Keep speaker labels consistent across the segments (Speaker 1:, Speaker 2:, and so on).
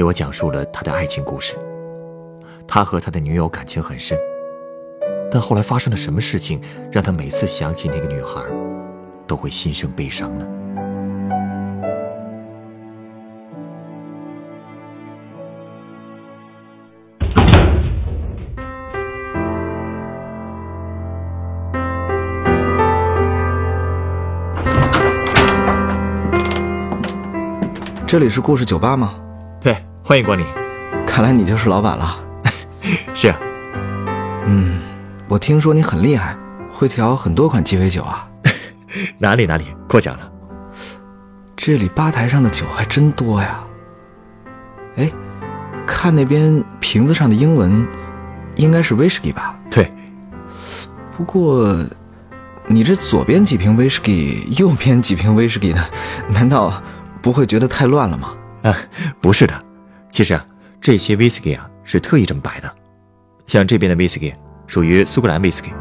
Speaker 1: 给我讲述了他的爱情故事。他和他的女友感情很深，但后来发生了什么事情，让他每次想起那个女孩，都会心生悲伤呢？
Speaker 2: 这里是故事酒吧吗？
Speaker 1: 对，欢迎光临。
Speaker 2: 看来你就是老板了。
Speaker 1: 是啊，
Speaker 2: 嗯，我听说你很厉害，会调很多款鸡尾酒啊。
Speaker 1: 哪里哪里，过奖了。
Speaker 2: 这里吧台上的酒还真多呀。哎，看那边瓶子上的英文，应该是威士忌吧？
Speaker 1: 对，
Speaker 2: 不过，你这左边几瓶威士忌，右边几瓶威士忌呢？难道不会觉得太乱了吗？
Speaker 1: 啊，不是的，其实啊，这些威士忌啊是特意这么摆的。像这边的威士忌属于苏格兰威士忌，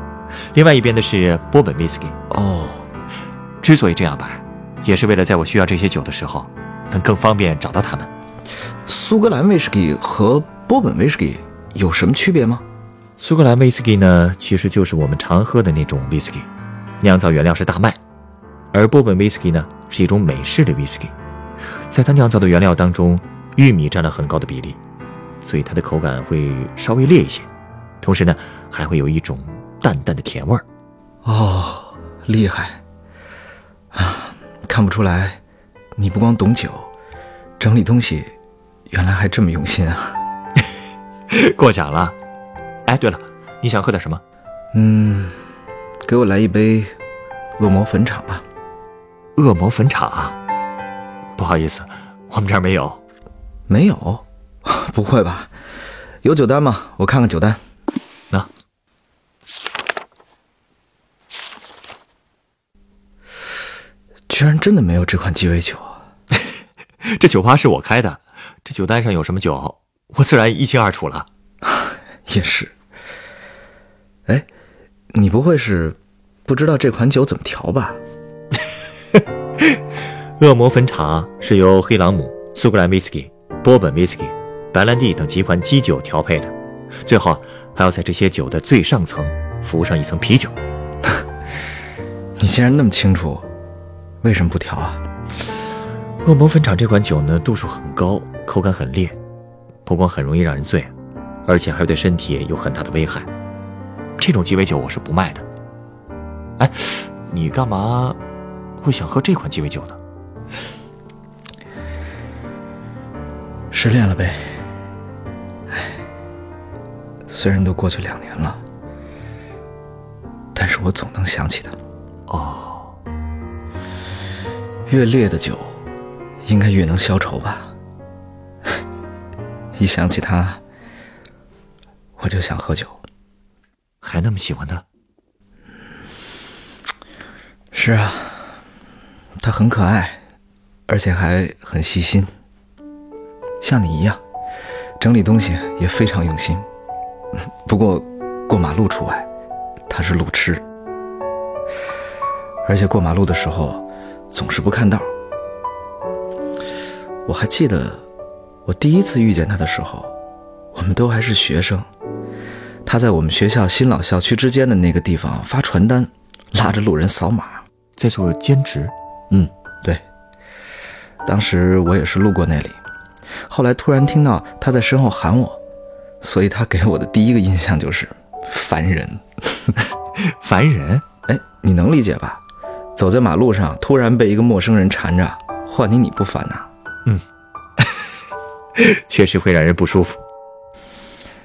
Speaker 1: 另外一边的是波本威士忌。
Speaker 2: 哦，
Speaker 1: 之所以这样摆，也是为了在我需要这些酒的时候，能更方便找到它们。
Speaker 2: 苏格兰威士忌和波本威士忌有什么区别吗？
Speaker 1: 苏格兰威士忌呢，其实就是我们常喝的那种威士忌，酿造原料是大麦；而波本威士忌呢，是一种美式的威士忌，在它酿造的原料当中，玉米占了很高的比例，所以它的口感会稍微烈一些，同时呢，还会有一种淡淡的甜味儿。
Speaker 2: 哦，厉害啊！看不出来，你不光懂酒，整理东西原来还这么用心啊。
Speaker 1: 过奖了。哎，对了，你想喝点什么？
Speaker 2: 嗯，给我来一杯恶魔坟场吧。
Speaker 1: 恶魔坟场啊？不好意思，我们这儿没有。
Speaker 2: 没有？不会吧？有酒单吗？我看看酒单。
Speaker 1: 那、
Speaker 2: 居然真的没有这款鸡尾酒啊！
Speaker 1: 这酒吧是我开的，这酒单上有什么酒，我自然一清二楚了。
Speaker 2: 也是。哎，你不会是不知道这款酒怎么调吧？
Speaker 1: 恶魔坟场是由黑朗姆、苏格兰威士忌、波本威士忌、白兰地等几款基酒调配的，最后还要在这些酒的最上层浮上一层啤酒。
Speaker 2: 你既然那么清楚，为什么不调啊？
Speaker 1: 恶魔坟场这款酒呢，度数很高，口感很烈，不光很容易让人醉，而且还对身体有很大的危害。这种鸡尾酒我是不卖的。哎，你干嘛会想喝这款鸡尾酒呢？
Speaker 2: 失恋了呗。唉，虽然都过去两年了，但是我总能想起他。
Speaker 1: 哦，
Speaker 2: 越烈的酒，应该越能消愁吧？一想起他，我就想喝酒。
Speaker 1: 还那么喜欢他？
Speaker 2: 是啊，他很可爱，而且还很细心，像你一样，整理东西也非常用心。不过，过马路除外，他是路痴，而且过马路的时候总是不看道。我还记得，我第一次遇见他的时候，我们都还是学生。他在我们学校新老校区之间的那个地方发传单，拉着路人扫码，
Speaker 1: 在做兼职。
Speaker 2: 嗯，对。当时我也是路过那里，后来突然听到他在身后喊我，所以他给我的第一个印象就是烦人。
Speaker 1: 烦人？
Speaker 2: 哎，你能理解吧？走在马路上，突然被一个陌生人缠着，换你你不烦呐？
Speaker 1: 嗯，确实会让人不舒服。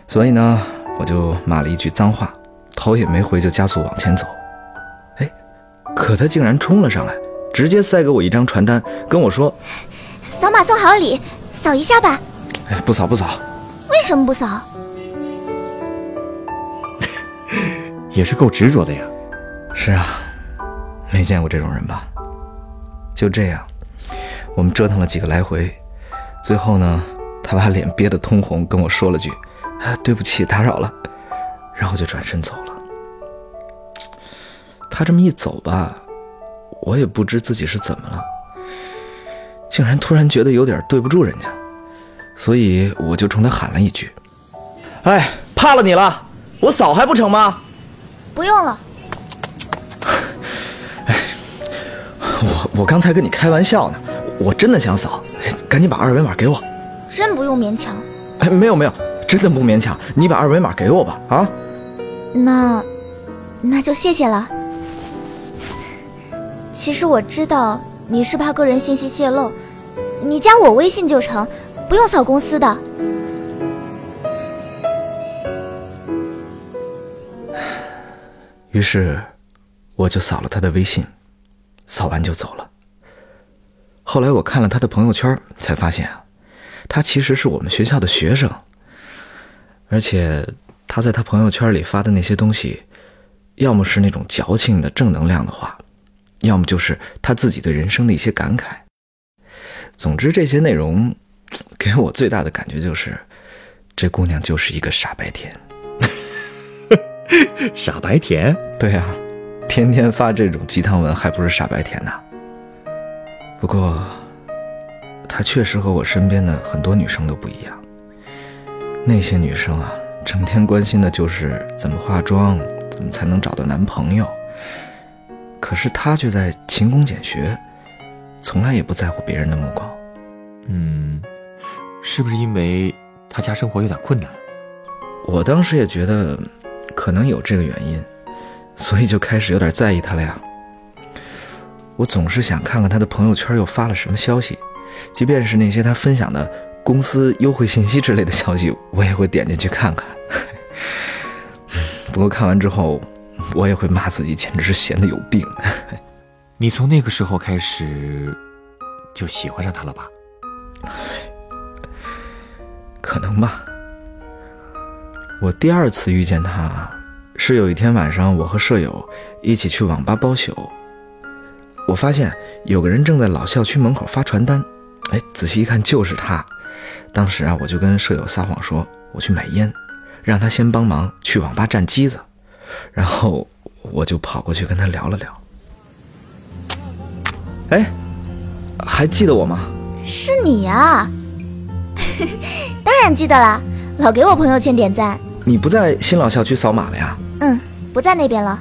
Speaker 2: 所以呢，我就骂了一句脏话，头也没回就加速往前走。哎，可他竟然冲了上来，直接塞给我一张传单，跟我说
Speaker 3: 扫码送好礼，扫一下吧。
Speaker 2: 哎，不扫不扫。
Speaker 3: 为什么不扫？
Speaker 1: 也是够执着的呀。
Speaker 2: 是啊，没见过这种人吧？就这样，我们折腾了几个来回，最后呢，他把脸憋得通红，跟我说了句：“啊，对不起，打扰了。”然后就转身走了。他这么一走吧，我也不知自己是怎么了，竟然突然觉得有点对不住人家，所以我就冲他喊了一句：“哎，怕了你了，我扫还不成吗？”
Speaker 3: 不用了。
Speaker 2: 我我刚才跟你开玩笑呢，我真的想扫，赶紧把二维码给我。
Speaker 3: 真不用勉强。
Speaker 2: 哎，没有没有，真的不勉强，你把二维码给我吧，啊？
Speaker 3: 那，那就谢谢了。其实我知道你是怕个人信息泄露，你加我微信就成，不用扫公司的。
Speaker 2: 于是，我就扫了他的微信，扫完就走了。后来我看了他的朋友圈，才发现啊，他其实是我们学校的学生，而且他在他朋友圈里发的那些东西，要么是那种矫情的正能量的话。要么就是他自己对人生的一些感慨。总之，这些内容 给我最大的感觉就是，这姑娘就是一个傻白甜。
Speaker 1: 傻白甜？
Speaker 2: 对呀，天天发这种鸡汤文，还不是傻白甜呐？不过，她确实和我身边的很多女生都不一样。那些女生啊，整天关心的就是怎么化妆，怎么才能找到男朋友。可是她却在勤工俭学，从来也不在乎别人的目光。
Speaker 1: 嗯，是不是因为他家生活有点困难？
Speaker 2: 我当时也觉得可能有这个原因，所以就开始有点在意他了呀。我总是想看看他的朋友圈又发了什么消息，即便是那些他分享的公司优惠信息之类的消息，我也会点进去看看。不过看完之后。我也会骂自己，简直是闲的有病。
Speaker 1: 你从那个时候开始就喜欢上他了吧？
Speaker 2: 可能吧。我第二次遇见他，是有一天晚上，我和舍友一起去网吧包宿。我发现有个人正在老校区门口发传单，哎，仔细一看就是他。当时啊，我就跟舍友撒谎说我去买烟，让他先帮忙去网吧占机子。然后我就跑过去跟他聊了聊。哎，还记得我吗？
Speaker 3: 是你呀，当然记得啦，老给我朋友圈点赞。
Speaker 2: 你不在新老校区扫码了呀？
Speaker 3: 嗯，不在那边了，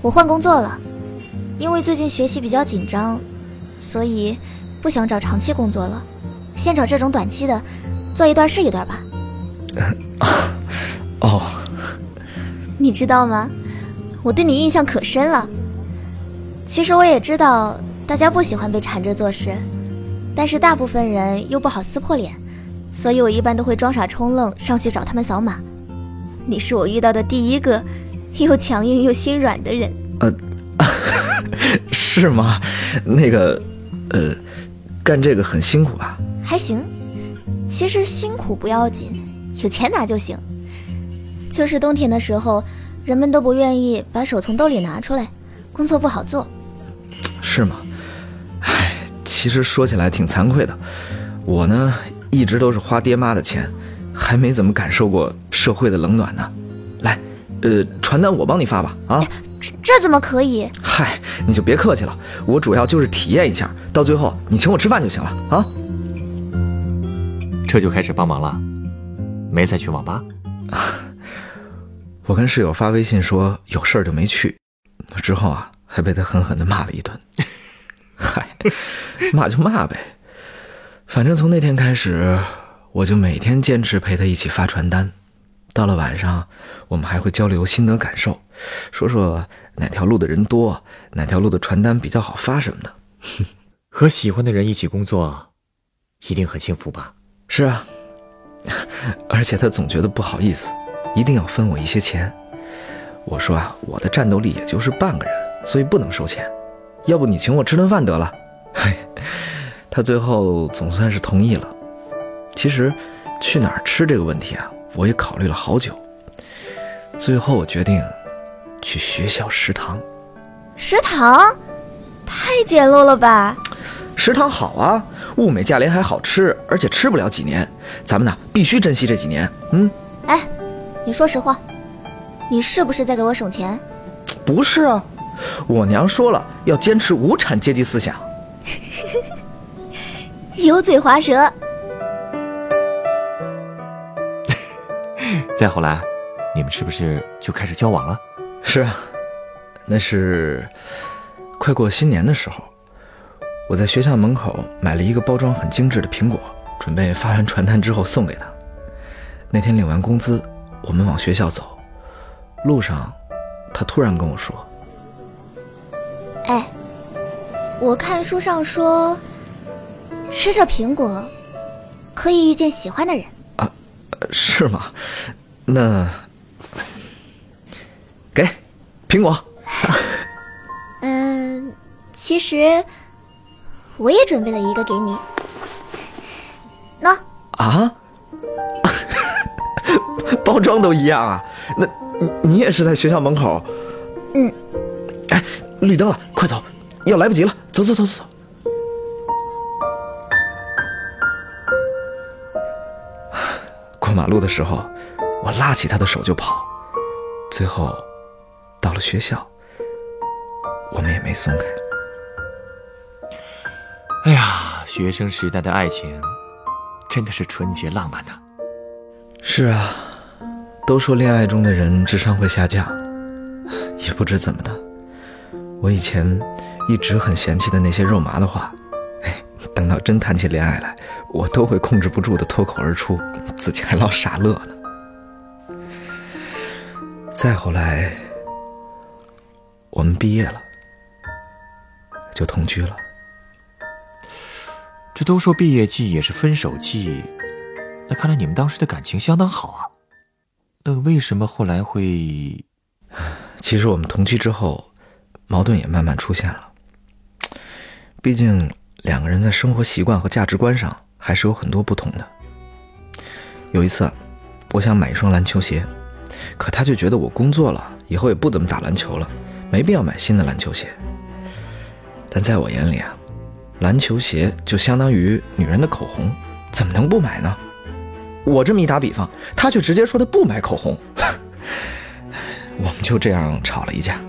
Speaker 3: 我换工作了，因为最近学习比较紧张，所以不想找长期工作了，先找这种短期的，做一段是一段吧。
Speaker 2: 哦。
Speaker 3: 你知道吗？我对你印象可深了。其实我也知道大家不喜欢被缠着做事，但是大部分人又不好撕破脸，所以我一般都会装傻充愣上去找他们扫码。你是我遇到的第一个又强硬又心软的人。
Speaker 2: 呃，是吗？那个，呃，干这个很辛苦吧？
Speaker 3: 还行，其实辛苦不要紧，有钱拿就行。就是冬天的时候，人们都不愿意把手从兜里拿出来，工作不好做。
Speaker 2: 是吗？唉，其实说起来挺惭愧的，我呢一直都是花爹妈的钱，还没怎么感受过社会的冷暖呢。来，呃，传单我帮你发吧。啊，
Speaker 3: 这这怎么可以？
Speaker 2: 嗨，你就别客气了，我主要就是体验一下，到最后你请我吃饭就行了啊。
Speaker 1: 这就开始帮忙了，没再去网吧。
Speaker 2: 我跟室友发微信说有事儿就没去，之后啊还被他狠狠的骂了一顿。嗨，骂就骂呗，反正从那天开始，我就每天坚持陪他一起发传单。到了晚上，我们还会交流心得感受，说说哪条路的人多，哪条路的传单比较好发什么的。
Speaker 1: 和喜欢的人一起工作，一定很幸福吧？
Speaker 2: 是啊，而且他总觉得不好意思。一定要分我一些钱，我说啊，我的战斗力也就是半个人，所以不能收钱。要不你请我吃顿饭得了。嘿，他最后总算是同意了。其实，去哪儿吃这个问题啊，我也考虑了好久。最后我决定去学校食堂。
Speaker 3: 食堂太简陋了吧？
Speaker 2: 食堂好啊，物美价廉还好吃，而且吃不了几年。咱们呢，必须珍惜这几年。嗯，
Speaker 3: 哎，你说实话，你是不是在给我省钱？
Speaker 2: 不是啊，我娘说了，要坚持无产阶级思想。
Speaker 3: 油嘴滑舌。
Speaker 1: 再后来，你们是不是就开始交往了？
Speaker 2: 是啊，那是快过新年的时候，我在学校门口买了一个包装很精致的苹果，准备发完传单之后送给他。那天领完工资，我们往学校走，路上，他突然跟我说：“
Speaker 3: 我看书上说，吃着苹果可以遇见喜欢的人。”
Speaker 2: 啊，是吗？那给苹果。
Speaker 3: 嗯，其实我也准备了一个给你。喏。
Speaker 2: 啊？包装都一样啊？那你你也是在学校门口？
Speaker 3: 嗯。
Speaker 2: 哎，绿灯了，快走，要来不及了，走走走走走。过马路的时候，我拉起他的手就跑，最后到了学校，我们也没松开。
Speaker 1: 哎呀，学生时代的爱情真的是纯洁浪漫的。
Speaker 2: 是啊，都说恋爱中的人智商会下降，也不知怎么的，我以前一直很嫌弃的那些肉麻的话，哎，等到真谈起恋爱来，我都会控制不住的脱口而出，自己还老傻乐呢。再后来，我们毕业了，就同居了。
Speaker 1: 这都说毕业季也是分手季，那看来你们当时的感情相当好啊。那为什么后来会？
Speaker 2: 其实我们同居之后，矛盾也慢慢出现了。毕竟两个人在生活习惯和价值观上还是有很多不同的。有一次，我想买一双篮球鞋，可他就觉得我工作了以后也不怎么打篮球了，没必要买新的篮球鞋。但在我眼里啊。篮球鞋就相当于女人的口红，怎么能不买呢？我这么一打比方，他却直接说他不买口红，我们就这样吵了一架。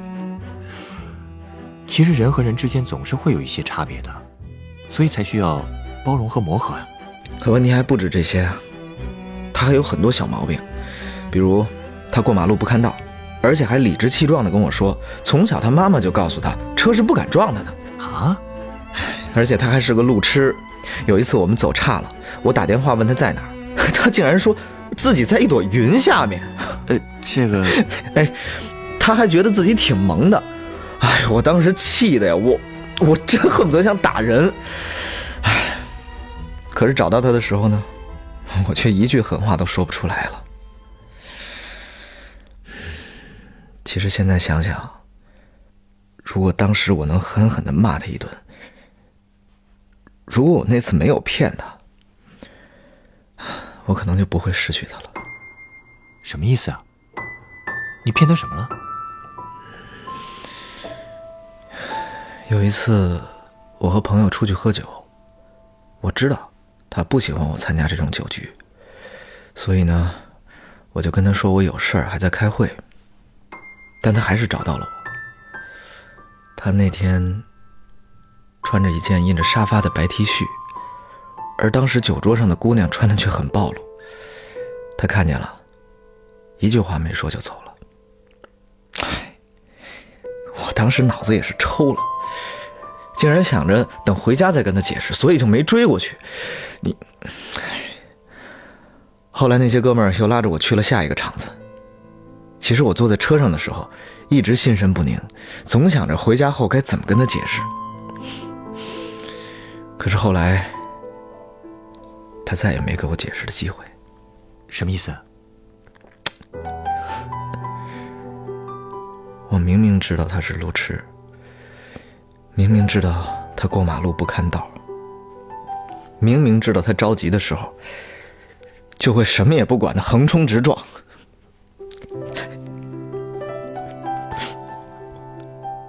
Speaker 1: 其实人和人之间总是会有一些差别的，所以才需要包容和磨合呀。
Speaker 2: 可问题还不止这些啊，他还有很多小毛病，比如他过马路不看道，而且还理直气壮地跟我说，从小他妈妈就告诉他，车是不敢撞他的
Speaker 1: 啊。
Speaker 2: 而且他还是个路痴，有一次我们走岔了，我打电话问他在哪儿，他竟然说自己在一朵云下面。
Speaker 1: 呃，这个，
Speaker 2: 哎，他还觉得自己挺萌的，哎，我当时气的呀，我我真恨不得想打人。哎，可是找到他的时候呢，我却一句狠话都说不出来了。其实现在想想，如果当时我能狠狠的骂他一顿。如果我那次没有骗他，我可能就不会失去他了。
Speaker 1: 什么意思啊？你骗他什么了？
Speaker 2: 有一次，我和朋友出去喝酒，我知道他不喜欢我参加这种酒局，所以呢，我就跟他说我有事儿还在开会。但他还是找到了我。他那天。穿着一件印着沙发的白 T 恤，而当时酒桌上的姑娘穿的却很暴露。他看见了，一句话没说就走了。唉，我当时脑子也是抽了，竟然想着等回家再跟他解释，所以就没追过去。你，唉。后来那些哥们儿又拉着我去了下一个场子。其实我坐在车上的时候，一直心神不宁，总想着回家后该怎么跟他解释。可是后来，他再也没给我解释的机会。
Speaker 1: 什么意思？
Speaker 2: 我明明知道他是路痴，明明知道他过马路不看道，明明知道他着急的时候，就会什么也不管的横冲直撞。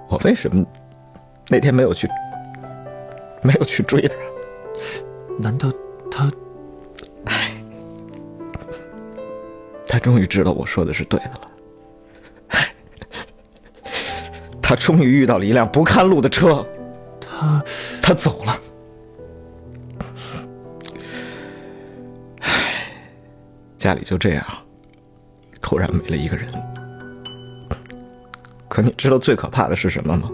Speaker 2: 我为什么那天没有去，没有去追他？
Speaker 1: 难道他？
Speaker 2: 他终于知道我说的是对的了。他终于遇到了一辆不看路的车，
Speaker 1: 他
Speaker 2: 他走了。家里就这样，突然没了一个人。可你知道最可怕的是什么吗？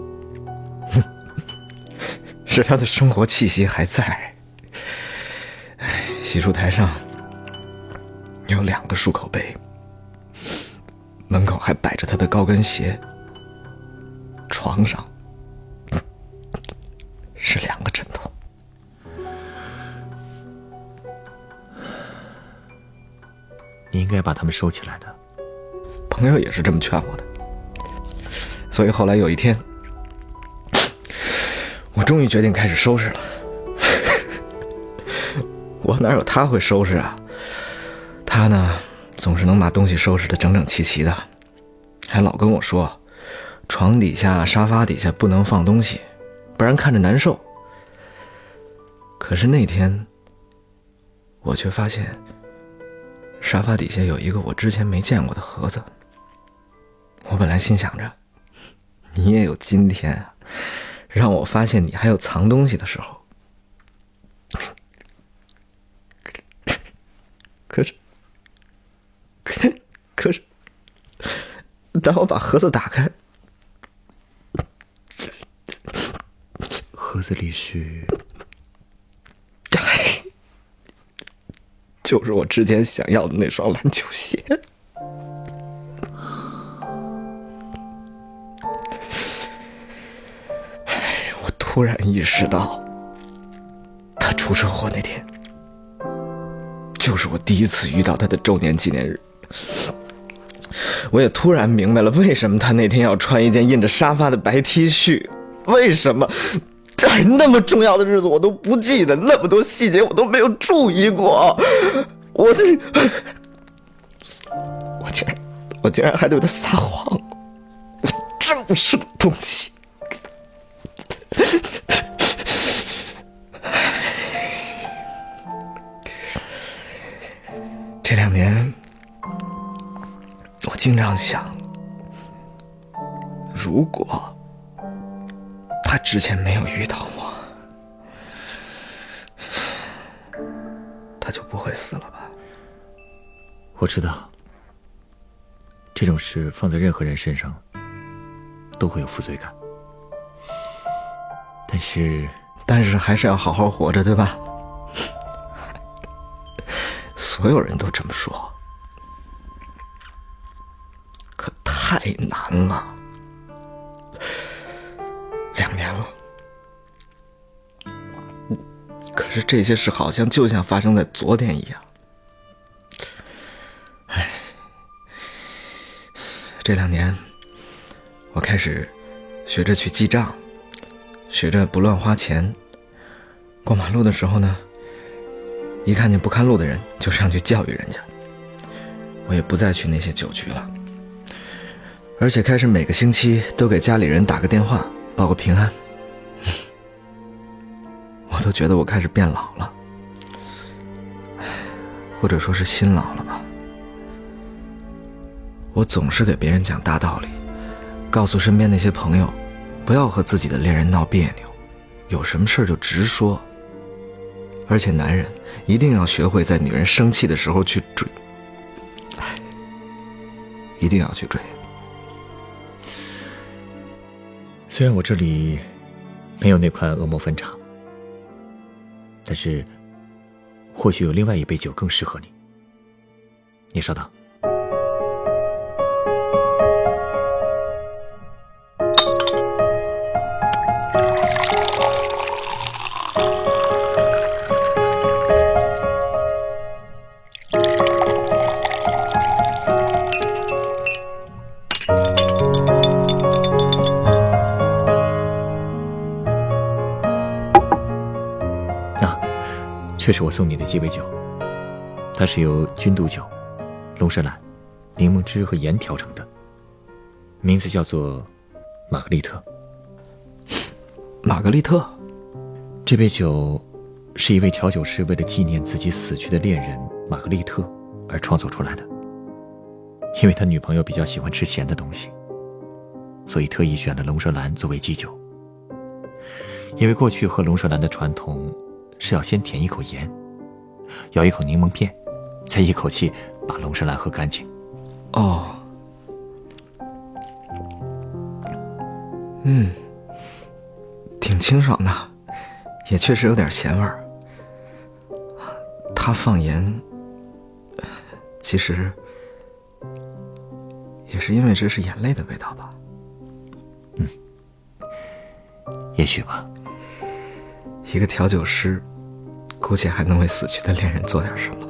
Speaker 2: 是他的生活气息还在。洗漱台上有两个漱口杯，门口还摆着他的高跟鞋。床上是两个枕头，
Speaker 1: 你应该把它们收起来的。
Speaker 2: 朋友也是这么劝我的，所以后来有一天，我终于决定开始收拾了。我哪有他会收拾啊？他呢，总是能把东西收拾的整整齐齐的，还老跟我说。床底下、沙发底下不能放东西，不然看着难受。可是那天，我却发现沙发底下有一个我之前没见过的盒子。我本来心想着，你也有今天啊，让我发现你还有藏东西的时候。可是，可 可是，当我把盒子打开。
Speaker 1: 盒子里是，
Speaker 2: 就是我之前想要的那双篮球鞋。我突然意识到，他出车祸那天，就是我第一次遇到他的周年纪念日。我也突然明白了，为什么他那天要穿一件印着沙发的白 T 恤，为什么。在 那么重要的日子，我都不记得那么多细节，我都没有注意过。我，我竟然，我竟然还对他撒谎。这么是个东西。这两年，我经常想，如果。他之前没有遇到我，他就不会死了吧？
Speaker 1: 我知道，这种事放在任何人身上都会有负罪感，但是，
Speaker 2: 但是还是要好好活着，对吧？所有人都这么说，可太难了。可是这些事好像就像发生在昨天一样。唉，这两年，我开始学着去记账，学着不乱花钱。过马路的时候呢，一看见不看路的人，就上去教育人家。我也不再去那些酒局了，而且开始每个星期都给家里人打个电话，报个平安。我都觉得我开始变老了，或者说是心老了吧。我总是给别人讲大道理，告诉身边那些朋友，不要和自己的恋人闹别扭，有什么事就直说。而且男人一定要学会在女人生气的时候去追，一定要去追。
Speaker 1: 虽然我这里没有那款恶魔分茶。但是，或许有另外一杯酒更适合你。你稍等。这是我送你的鸡尾酒，它是由君度酒、龙舌兰、柠檬汁和盐调成的，名字叫做玛格丽特。
Speaker 2: 玛格丽特，
Speaker 1: 这杯酒是一位调酒师为了纪念自己死去的恋人玛格丽特而创作出来的。因为他女朋友比较喜欢吃咸的东西，所以特意选了龙舌兰作为基酒。因为过去喝龙舌兰的传统是要先舔一口盐，咬一口柠檬片，再一口气把龙舌兰喝干净。
Speaker 2: 哦，嗯，挺清爽的，也确实有点咸味儿。他放盐，其实也是因为这是眼泪的味道吧？
Speaker 1: 嗯也许吧。
Speaker 2: 一个调酒师，估计还能为死去的恋人做点什么，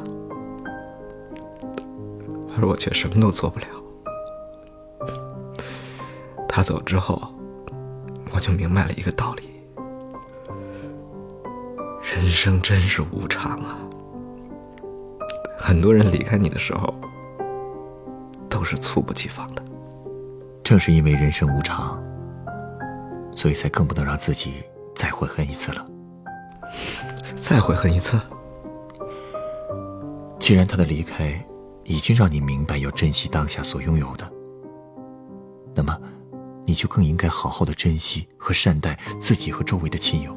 Speaker 2: 而我却什么都做不了。他走之后，我就明白了一个道理：人生真是无常啊！很多人离开你的时候，都是猝不及防的。
Speaker 1: 正是因为人生无常，所以才更不能让自己再悔恨一次了。
Speaker 2: 再悔恨一次，
Speaker 1: 既然他的离开已经让你明白要珍惜当下所拥有的，那么你就更应该好好的珍惜和善待自己和周围的亲友。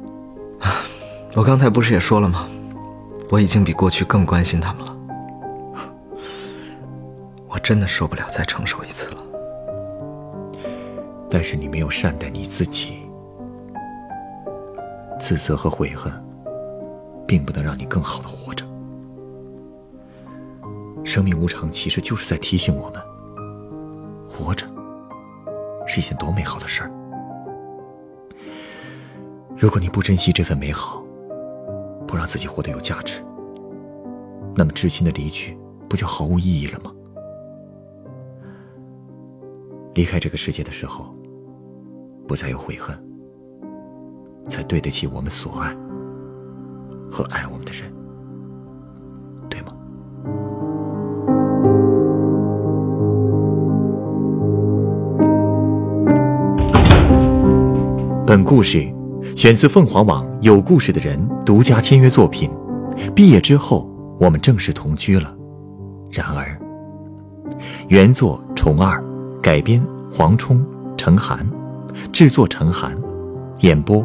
Speaker 2: 我刚才不是也说了吗？我已经比过去更关心他们了。我真的受不了再承受一次了。
Speaker 1: 但是你没有善待你自己，自责和悔恨，并不能让你更好的活着。生命无常，其实就是在提醒我们，活着是一件多美好的事儿。如果你不珍惜这份美好，不让自己活得有价值，那么至亲的离去，不就毫无意义了吗？离开这个世界的时候。不再有悔恨，才对得起我们所爱和爱我们的人，对吗？本故事选自凤凰网有故事的人独家签约作品。毕业之后，我们正式同居了。然而，原作虫二，改编黄冲、程涵。制作陈寒，演播